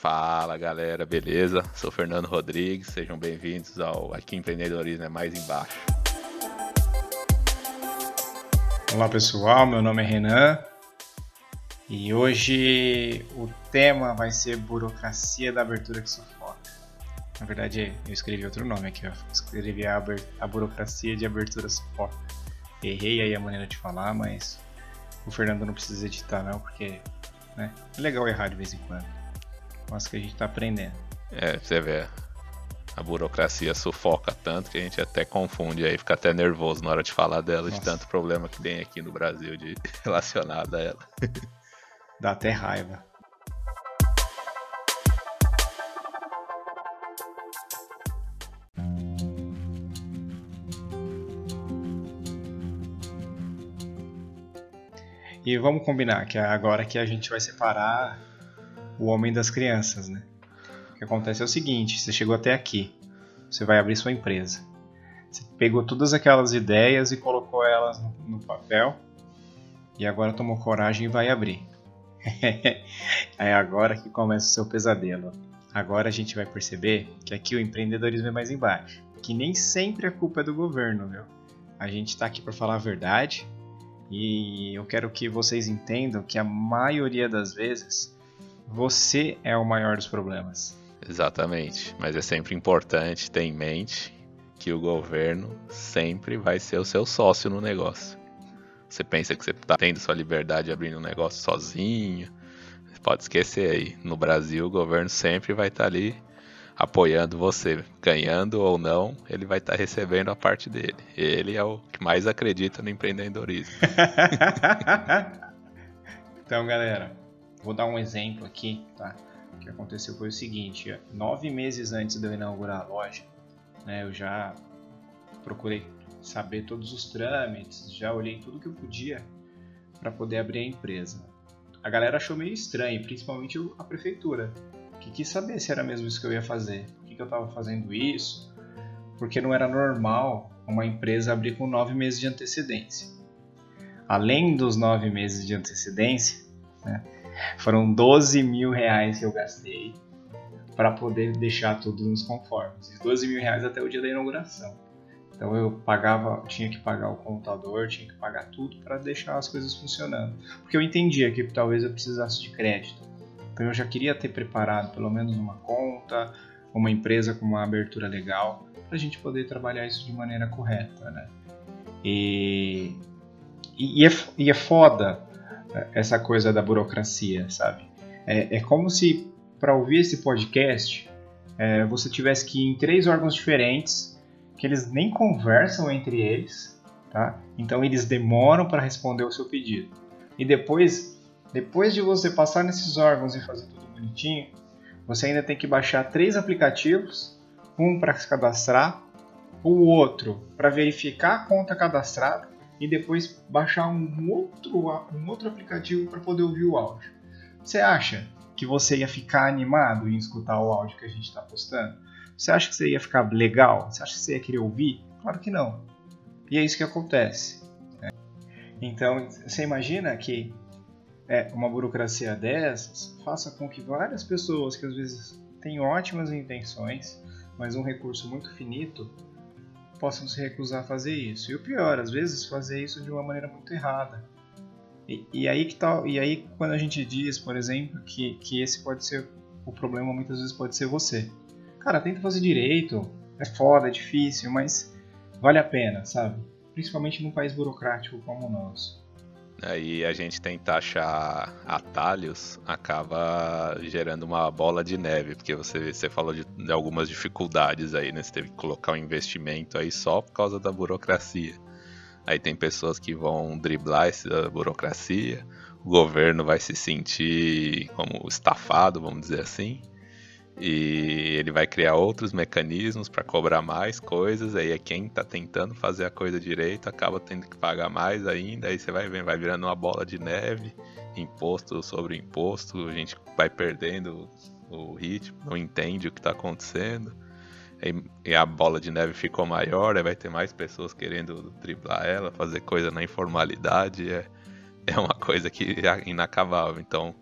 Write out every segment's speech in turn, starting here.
Fala galera, beleza? Sou Fernando Rodrigues, sejam bem-vindos ao Aqui Empreendedorismo é Mais Embaixo. Olá pessoal, meu nome é Renan e hoje o tema vai ser burocracia da abertura que sufoca. Na verdade, eu escrevi outro nome aqui, ó. escrevi a, a burocracia de abertura sufoca. Errei aí a maneira de falar, mas o Fernando não precisa editar não, porque né, é legal errar de vez em quando. Mas que a gente está aprendendo. É, você vê. A burocracia sufoca tanto que a gente até confunde aí, fica até nervoso na hora de falar dela, Nossa. de tanto problema que tem aqui no Brasil de relacionado a ela. Dá até raiva. E vamos combinar que agora que a gente vai separar o homem das crianças, né? O que acontece é o seguinte: você chegou até aqui, você vai abrir sua empresa. Você pegou todas aquelas ideias e colocou elas no, no papel e agora tomou coragem e vai abrir. é agora que começa o seu pesadelo. Agora a gente vai perceber que aqui o empreendedorismo é mais embaixo. Que nem sempre a culpa é do governo, viu? A gente está aqui para falar a verdade e eu quero que vocês entendam que a maioria das vezes você é o maior dos problemas. Exatamente, mas é sempre importante ter em mente que o governo sempre vai ser o seu sócio no negócio. Você pensa que você está tendo sua liberdade abrindo um negócio sozinho, pode esquecer aí. No Brasil, o governo sempre vai estar tá ali apoiando você, ganhando ou não, ele vai estar tá recebendo a parte dele. Ele é o que mais acredita no empreendedorismo. então, galera, vou dar um exemplo aqui, tá? O que aconteceu foi o seguinte: nove meses antes de eu inaugurar a loja, né, eu já procurei saber todos os trâmites, já olhei tudo que eu podia para poder abrir a empresa. A galera achou meio estranho, principalmente a prefeitura, que quis saber se era mesmo isso que eu ia fazer, por que, que eu estava fazendo isso, porque não era normal uma empresa abrir com nove meses de antecedência. Além dos nove meses de antecedência, né, foram 12 mil reais que eu gastei para poder deixar tudo nos conformes. 12 mil reais até o dia da inauguração. Então eu pagava, tinha que pagar o computador, tinha que pagar tudo para deixar as coisas funcionando. Porque eu entendia que talvez eu precisasse de crédito. Então eu já queria ter preparado pelo menos uma conta, uma empresa com uma abertura legal, para a gente poder trabalhar isso de maneira correta, né? E, e, é, e é foda essa coisa da burocracia, sabe? É, é como se para ouvir esse podcast é, você tivesse que ir em três órgãos diferentes que eles nem conversam entre eles, tá? Então eles demoram para responder o seu pedido. E depois, depois de você passar nesses órgãos e fazer tudo bonitinho, você ainda tem que baixar três aplicativos, um para se cadastrar, o outro para verificar a conta cadastrada e depois baixar um outro, um outro aplicativo para poder ouvir o áudio. Você acha que você ia ficar animado em escutar o áudio que a gente está postando? Você acha que você ia ficar legal? Você acha que você ia querer ouvir? Claro que não. E é isso que acontece. Né? Então, você imagina que é, uma burocracia dessas faça com que várias pessoas que às vezes têm ótimas intenções, mas um recurso muito finito, possam se recusar a fazer isso. E o pior, às vezes, fazer isso de uma maneira muito errada. E, e aí que tal? E aí quando a gente diz, por exemplo, que, que esse pode ser o problema, muitas vezes pode ser você cara, tenta fazer direito. É foda, é difícil, mas vale a pena, sabe? Principalmente num país burocrático como o nosso. Aí a gente tentar achar atalhos acaba gerando uma bola de neve, porque você, você falou de, de algumas dificuldades aí, né? Você teve que colocar um investimento aí só por causa da burocracia. Aí tem pessoas que vão driblar essa burocracia, o governo vai se sentir como estafado, vamos dizer assim e ele vai criar outros mecanismos para cobrar mais coisas, aí é quem está tentando fazer a coisa direito acaba tendo que pagar mais ainda, aí você vai vendo, vai virando uma bola de neve, imposto sobre imposto, a gente vai perdendo o ritmo, não entende o que está acontecendo, e a bola de neve ficou maior, aí vai ter mais pessoas querendo driblar ela, fazer coisa na informalidade, é, é uma coisa que é inacabável, então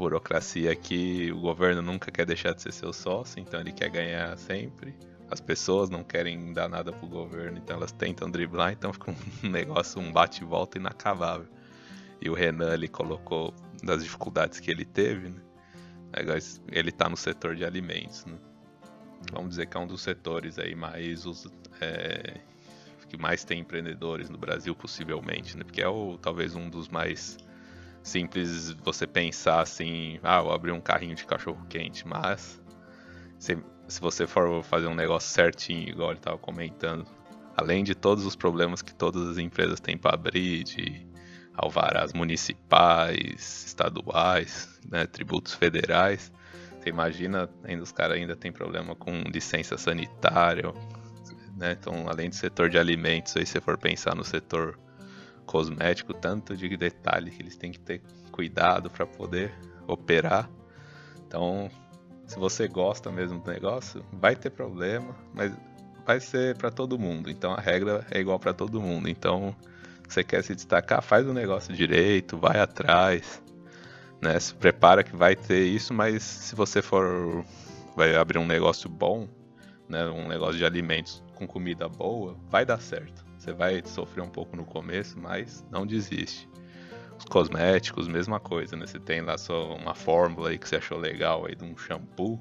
burocracia que o governo nunca quer deixar de ser seu sócio, então ele quer ganhar sempre. As pessoas não querem dar nada pro governo, então elas tentam driblar, então fica um negócio, um bate-volta inacabável. E o Renan ele colocou das dificuldades que ele teve, né? Ele tá no setor de alimentos, né? Vamos dizer que é um dos setores aí mais é, que mais tem empreendedores no Brasil, possivelmente, né? Porque é o, talvez um dos mais simples você pensar assim, ah, vou abrir um carrinho de cachorro quente, mas se, se você for fazer um negócio certinho, igual ele estava comentando, além de todos os problemas que todas as empresas têm para abrir, de alvarás municipais, estaduais, né, tributos federais, você imagina, ainda os caras ainda tem problema com licença sanitária, né? Então, além do setor de alimentos, aí se for pensar no setor cosmético, tanto de detalhe que eles têm que ter cuidado para poder operar. Então, se você gosta mesmo do negócio, vai ter problema, mas vai ser para todo mundo. Então a regra é igual para todo mundo. Então, você quer se destacar, faz o negócio direito, vai atrás, né? Se prepara que vai ter isso, mas se você for vai abrir um negócio bom, né, um negócio de alimentos com comida boa, vai dar certo. Você vai sofrer um pouco no começo, mas não desiste. Os cosméticos, mesma coisa, né? Você tem lá só uma fórmula aí que você achou legal aí de um shampoo,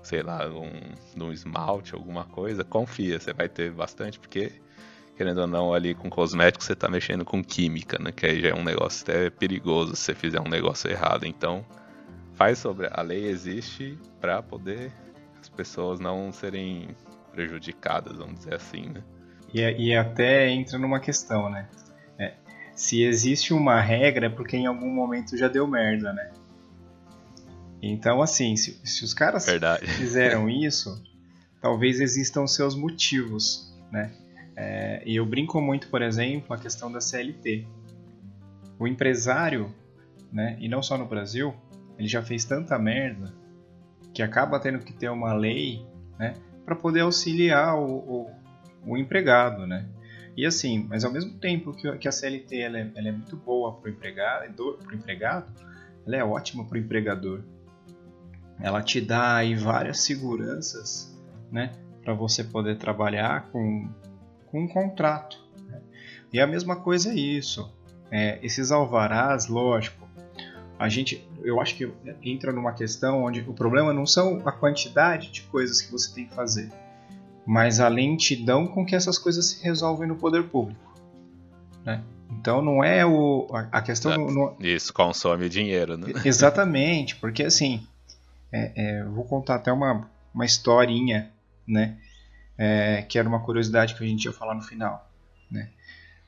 sei lá, de um, de um esmalte, alguma coisa, confia, você vai ter bastante, porque querendo ou não, ali com cosméticos você está mexendo com química, né? Que aí já é um negócio até perigoso se você fizer um negócio errado. Então, faz sobre. A lei existe para poder as pessoas não serem prejudicadas, vamos dizer assim, né? E, e até entra numa questão, né? É, se existe uma regra é porque em algum momento já deu merda, né? Então, assim, se, se os caras Verdade. fizeram isso, talvez existam seus motivos, né? É, e eu brinco muito, por exemplo, a questão da CLT. O empresário, né, e não só no Brasil, ele já fez tanta merda que acaba tendo que ter uma lei, né, para poder auxiliar o, o, o, empregado, né? E assim, mas ao mesmo tempo que, que a CLT ela é, ela é muito boa para o empregado, pro empregado, ela é ótima para o empregador. Ela te dá aí várias seguranças, né, para você poder trabalhar com, com um contrato. Né? E a mesma coisa é isso. É, esses alvarás, lógico, a gente, eu acho que entra numa questão onde o problema não são a quantidade de coisas que você tem que fazer, mas a lentidão com que essas coisas se resolvem no poder público. Né? Então não é o, a questão. Não, Isso consome dinheiro, né? Exatamente, porque assim, é, é, vou contar até uma, uma historinha, né? É, que era uma curiosidade que a gente ia falar no final. Né?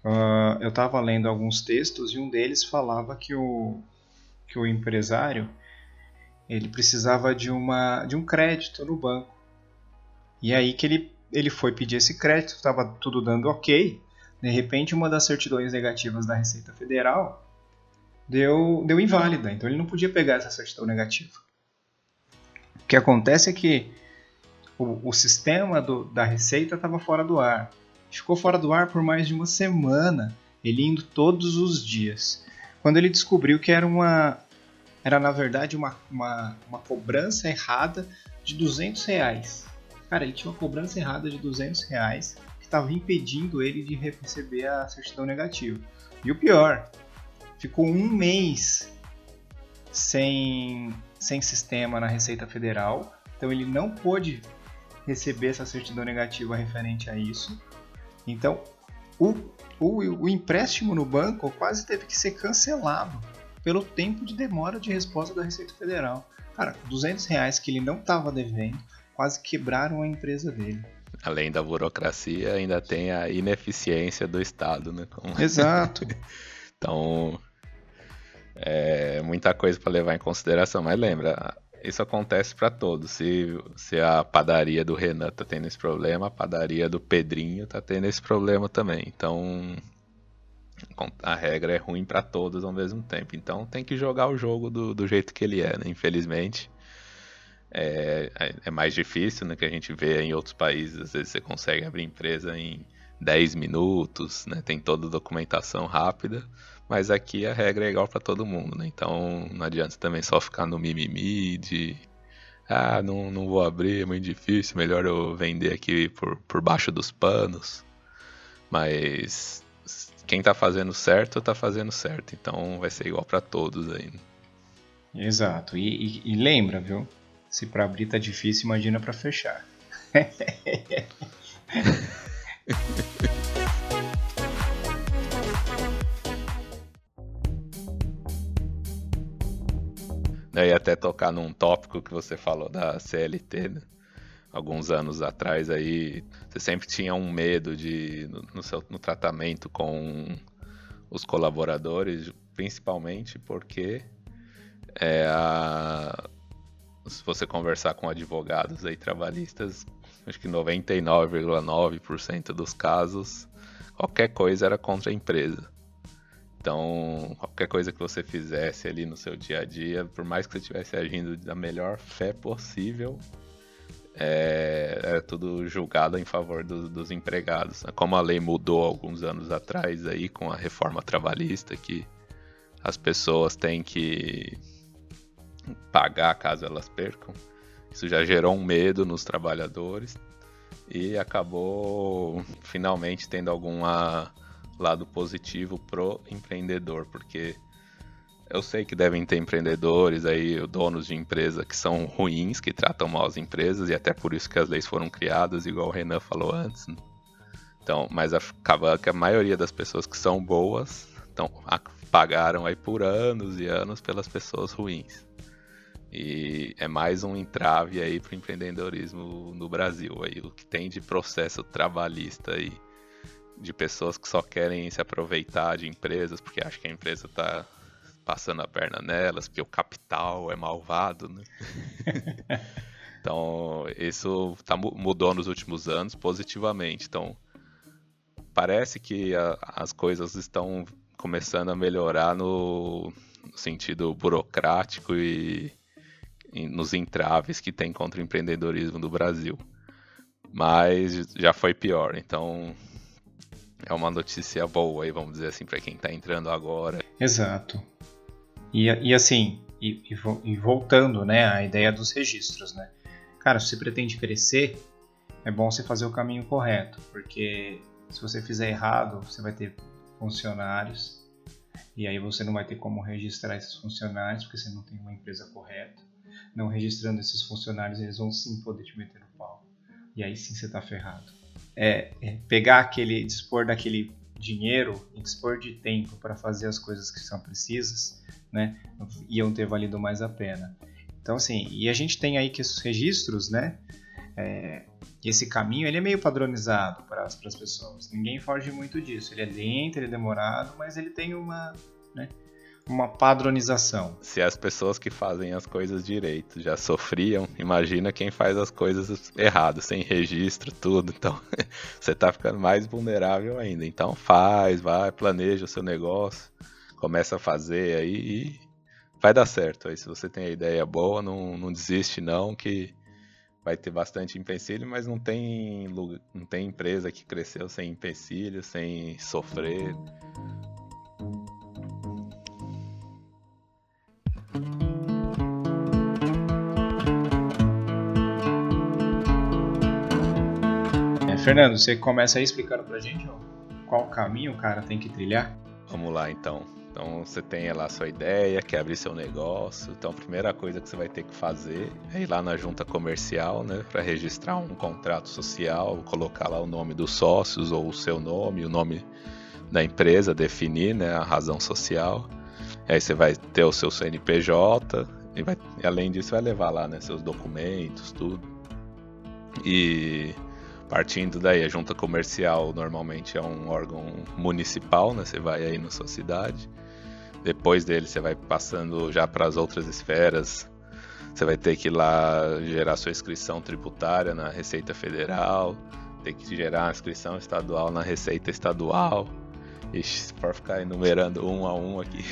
Uh, eu estava lendo alguns textos e um deles falava que o, que o empresário ele precisava de, uma, de um crédito no banco. E aí que ele, ele foi pedir esse crédito, estava tudo dando ok. De repente, uma das certidões negativas da Receita Federal deu, deu inválida, então ele não podia pegar essa certidão negativa. O que acontece é que o, o sistema do, da Receita estava fora do ar. Ficou fora do ar por mais de uma semana, ele indo todos os dias. Quando ele descobriu que era uma, era na verdade uma, uma, uma cobrança errada de 200 reais. Cara, ele tinha uma cobrança errada de 200 reais que estava impedindo ele de receber a certidão negativa. E o pior, ficou um mês sem, sem sistema na Receita Federal, então ele não pôde receber essa certidão negativa referente a isso. Então, o, o, o empréstimo no banco quase teve que ser cancelado pelo tempo de demora de resposta da Receita Federal. Cara, 200 reais que ele não estava devendo quase quebraram a empresa dele. Além da burocracia, ainda tem a ineficiência do Estado, né? Como... Exato. então, é muita coisa para levar em consideração. Mas lembra, isso acontece para todos. Se, se a padaria do Renan tá tendo esse problema, a padaria do Pedrinho tá tendo esse problema também. Então, a regra é ruim para todos ao mesmo tempo. Então tem que jogar o jogo do, do jeito que ele é, né? Infelizmente. É, é, é mais difícil, né? Que a gente vê em outros países, às vezes você consegue abrir empresa em 10 minutos, né? Tem toda a documentação rápida. Mas aqui a regra é igual para todo mundo, né? Então não adianta também só ficar no mimimi de ah, não, não vou abrir, é muito difícil, melhor eu vender aqui por, por baixo dos panos. Mas quem tá fazendo certo, tá fazendo certo. Então vai ser igual para todos aí. Exato. E, e, e lembra, viu? Se para abrir tá difícil, imagina para fechar. Eu ia até tocar num tópico que você falou da CLT, né? alguns anos atrás aí, você sempre tinha um medo de no, seu, no tratamento com os colaboradores, principalmente porque é, a, se você conversar com advogados aí trabalhistas, acho que 99,9% dos casos, qualquer coisa era contra a empresa. Então, qualquer coisa que você fizesse ali no seu dia a dia, por mais que você estivesse agindo da melhor fé possível, é, era tudo julgado em favor do, dos empregados. Como a lei mudou alguns anos atrás aí com a reforma trabalhista, que as pessoas têm que pagar caso elas percam, isso já gerou um medo nos trabalhadores e acabou finalmente tendo alguma lado positivo pro empreendedor, porque eu sei que devem ter empreendedores aí, donos de empresa que são ruins, que tratam mal as empresas, e até por isso que as leis foram criadas, igual o Renan falou antes. Né? Então, mas acaba que a maioria das pessoas que são boas então, pagaram aí por anos e anos pelas pessoas ruins. E é mais um entrave aí para o empreendedorismo no Brasil. Aí, o que tem de processo trabalhista aí de pessoas que só querem se aproveitar de empresas porque acham que a empresa está passando a perna nelas, porque o capital é malvado, né? então, isso tá, mudou nos últimos anos positivamente. Então, parece que a, as coisas estão começando a melhorar no, no sentido burocrático e, e, nos entraves que tem contra o empreendedorismo no Brasil. Mas já foi pior, então é uma notícia boa aí, vamos dizer assim, para quem está entrando agora. Exato. E, e assim, e, e, voltando né, à ideia dos registros, né? Cara, se você pretende crescer, é bom você fazer o caminho correto, porque se você fizer errado, você vai ter funcionários e aí você não vai ter como registrar esses funcionários, porque você não tem uma empresa correta. Não registrando esses funcionários, eles vão sim poder te meter no pau. E aí sim você está ferrado é, é pegar aquele, dispor daquele dinheiro e dispor de tempo para fazer as coisas que são precisas, né, iam ter valido mais a pena. Então, assim, e a gente tem aí que esses registros, né, é, esse caminho, ele é meio padronizado para as pessoas. Ninguém foge muito disso. Ele é lento, ele é demorado, mas ele tem uma, né, uma padronização. Se as pessoas que fazem as coisas direito já sofriam, imagina quem faz as coisas erradas, sem registro, tudo. Então, você tá ficando mais vulnerável ainda. Então, faz, vai, planeja o seu negócio, começa a fazer aí e vai dar certo. Aí, se você tem a ideia boa, não, não desiste não, que vai ter bastante empecilho, mas não tem, não tem empresa que cresceu sem empecilho, sem sofrer. Fernando, você começa aí explicando pra gente qual caminho o cara tem que trilhar? Vamos lá então. Então você tem lá sua ideia, quer abrir seu negócio. Então a primeira coisa que você vai ter que fazer é ir lá na junta comercial, né, para registrar um contrato social, colocar lá o nome dos sócios ou o seu nome, o nome da empresa, definir, né, a razão social. Aí você vai ter o seu CNPJ e, vai, além disso vai levar lá, né, seus documentos, tudo. E Partindo daí, a junta comercial normalmente é um órgão municipal, né? Você vai aí na sua cidade. Depois dele, você vai passando já para as outras esferas. Você vai ter que ir lá gerar sua inscrição tributária na Receita Federal, ter que gerar a inscrição estadual na Receita Estadual. Ixi, for ficar enumerando um a um aqui,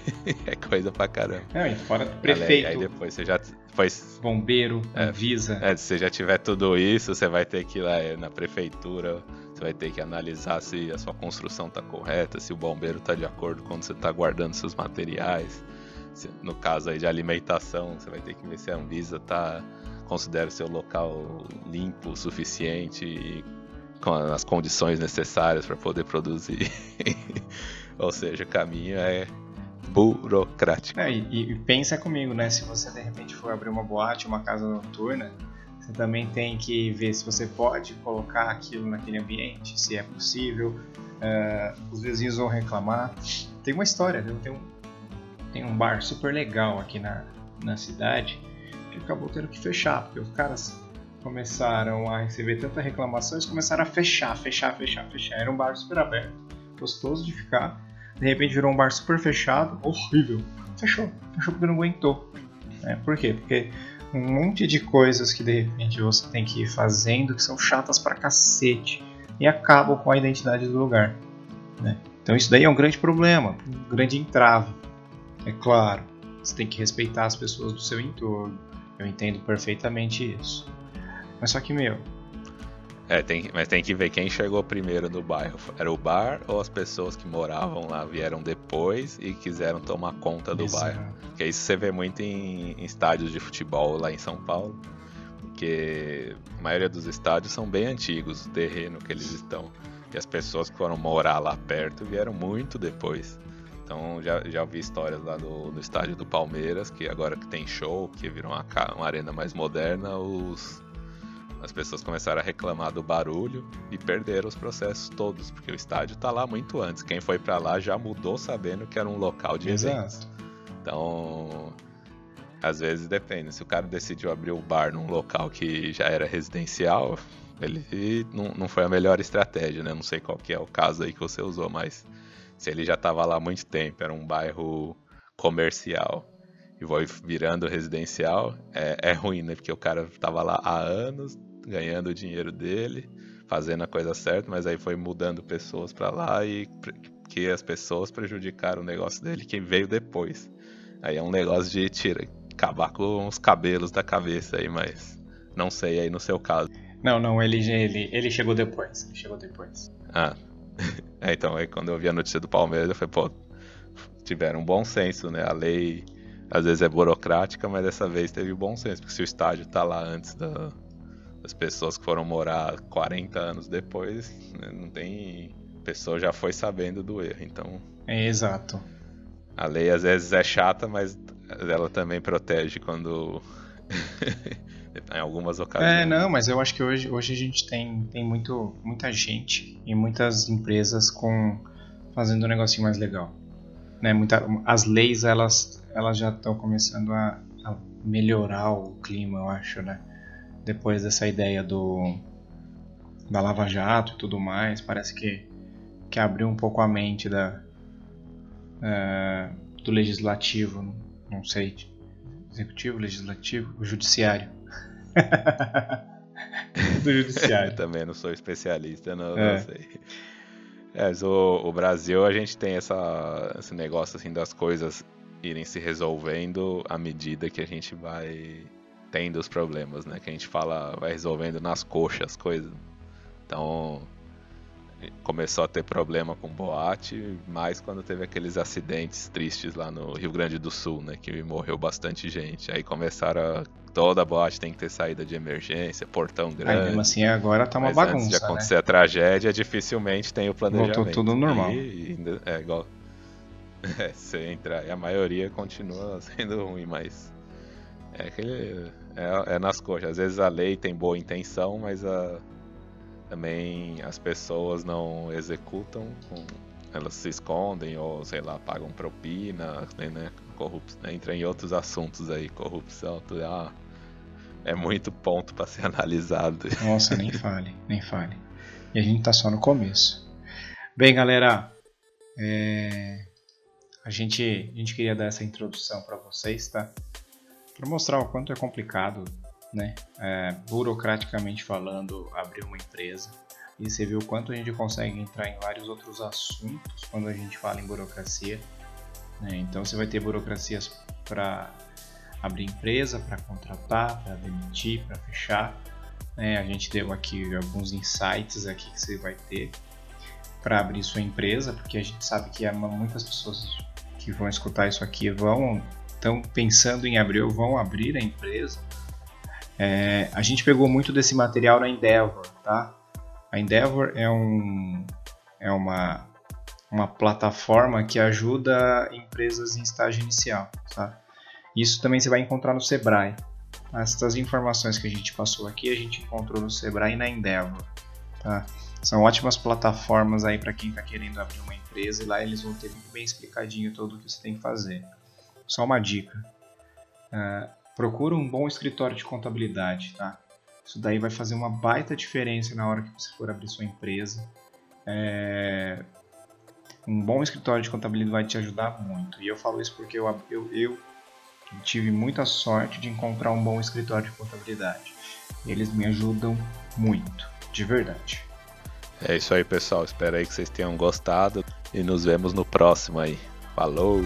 é coisa pra caramba. É, e fora do prefeito. Aí depois você já depois. Bombeiro, é, Visa. É, se você já tiver tudo isso, você vai ter que ir lá é, na prefeitura, Você vai ter que analisar se a sua construção está correta, se o bombeiro está de acordo quando você está guardando seus materiais. Se, no caso aí de alimentação, você vai ter que ver se a Anvisa tá, considera o seu local limpo o suficiente e com as condições necessárias para poder produzir. Ou seja, o caminho é burocrático. É, e, e, pensa comigo, né? Se você de repente for abrir uma boate, uma casa noturna, você também tem que ver se você pode colocar aquilo naquele ambiente, se é possível. Uh, os vizinhos vão reclamar. Tem uma história, tem um, tem um bar super legal aqui na, na cidade que acabou tendo que fechar, porque os caras começaram a receber tanta reclamação, eles começaram a fechar, fechar, fechar, fechar. Era um bar super aberto, gostoso de ficar. De repente virou um bar super fechado, horrível. Fechou, fechou porque não aguentou. É, por quê? Porque um monte de coisas que de repente você tem que ir fazendo que são chatas pra cacete e acabam com a identidade do lugar. Né? Então isso daí é um grande problema, um grande entrave. É claro, você tem que respeitar as pessoas do seu entorno. Eu entendo perfeitamente isso. Mas só que, meu. É, tem, mas tem que ver quem chegou primeiro no bairro. Era o bar ou as pessoas que moravam lá vieram depois e quiseram tomar conta do bairro? Porque isso você vê muito em, em estádios de futebol lá em São Paulo. Porque a maioria dos estádios são bem antigos, o terreno que eles estão. E as pessoas que foram morar lá perto vieram muito depois. Então já, já ouvi histórias lá no, no estádio do Palmeiras, que agora que tem show, que virou uma, uma arena mais moderna, os, as pessoas começaram a reclamar do barulho e perderam os processos todos, porque o estádio está lá muito antes. Quem foi para lá já mudou sabendo que era um local de Exato. eventos. Então, às vezes depende. Se o cara decidiu abrir o bar num local que já era residencial, ele não, não foi a melhor estratégia, né? Não sei qual que é o caso aí que você usou, mas se ele já estava lá há muito tempo, era um bairro comercial e foi virando residencial, é, é ruim, né? Porque o cara estava lá há anos, ganhando o dinheiro dele, fazendo a coisa certa, mas aí foi mudando pessoas para lá e que as pessoas prejudicaram o negócio dele, quem veio depois. Aí é um negócio de tira, acabar com os cabelos da cabeça aí, mas não sei aí no seu caso. Não, não, ele, ele, ele chegou depois. Ele chegou depois. Ah. é, então, aí quando eu vi a notícia do Palmeiras, eu falei, pô, tiveram um bom senso, né? A lei às vezes é burocrática, mas dessa vez teve bom senso, porque se o estádio tá lá antes da, as pessoas que foram morar 40 anos depois, né, não tem. A pessoa já foi sabendo do erro, então. É exato. A lei às vezes é chata, mas ela também protege quando. em algumas ocasiões. É, não, mas eu acho que hoje, hoje a gente tem, tem muito, muita gente e muitas empresas com fazendo um negocinho mais legal. Né, muita, as leis elas, elas já estão começando a, a melhorar o clima, eu acho, né? Depois dessa ideia do da Lava Jato e tudo mais, parece que, que abriu um pouco a mente da, uh, do legislativo, não sei, executivo, legislativo, o judiciário. do judiciário. Também não sou especialista, não, é. não sei. É, o, o, Brasil a gente tem essa, esse negócio assim das coisas irem se resolvendo à medida que a gente vai tendo os problemas, né? Que a gente fala, vai resolvendo nas coxas as coisas. Então, começou a ter problema com boate, mais quando teve aqueles acidentes tristes lá no Rio Grande do Sul, né? Que morreu bastante gente. Aí começaram a... Toda boate tem que ter saída de emergência, portão grande. Aí, mesmo assim, agora tá uma Mas bagunça. Antes de acontecer né? a tragédia, dificilmente tem o planejamento. Voltou tudo normal. E, e, é igual. É, você entra e a maioria continua sendo ruim, mas é aquele. É, é, nas coxas. Às vezes a lei tem boa intenção, mas a, também as pessoas não executam. Com, elas se escondem ou, sei lá, pagam propina, né? né corrupção, né, entra em outros assuntos aí, corrupção, tudo. Ah, é muito ponto para ser analisado. Nossa, nem fale, nem fale. E a gente tá só no começo. Bem, galera, é... a, gente, a gente queria dar essa introdução para vocês, tá? Para mostrar o quanto é complicado, né, é, burocraticamente falando, abrir uma empresa. E você viu o quanto a gente consegue entrar em vários outros assuntos quando a gente fala em burocracia. Né? Então você vai ter burocracias para abrir empresa, para contratar, para demitir, para fechar. Né? A gente deu aqui alguns insights aqui que você vai ter para abrir sua empresa, porque a gente sabe que muitas pessoas que vão escutar isso aqui vão estão pensando em abrir ou vão abrir a empresa. É, a gente pegou muito desse material na Endeavor, tá? A Endeavor é, um, é uma, uma plataforma que ajuda empresas em estágio inicial, tá? Isso também você vai encontrar no Sebrae. Essas informações que a gente passou aqui, a gente encontrou no Sebrae e na Endeavor, tá? São ótimas plataformas aí para quem está querendo abrir uma empresa e lá eles vão ter muito bem explicadinho tudo o que você tem que fazer. Só uma dica: uh, procura um bom escritório de contabilidade, tá? Isso daí vai fazer uma baita diferença na hora que você for abrir sua empresa. É... Um bom escritório de contabilidade vai te ajudar muito. E eu falo isso porque eu, eu, eu tive muita sorte de encontrar um bom escritório de contabilidade. Eles me ajudam muito, de verdade. É isso aí, pessoal. Espero aí que vocês tenham gostado e nos vemos no próximo aí. Falou!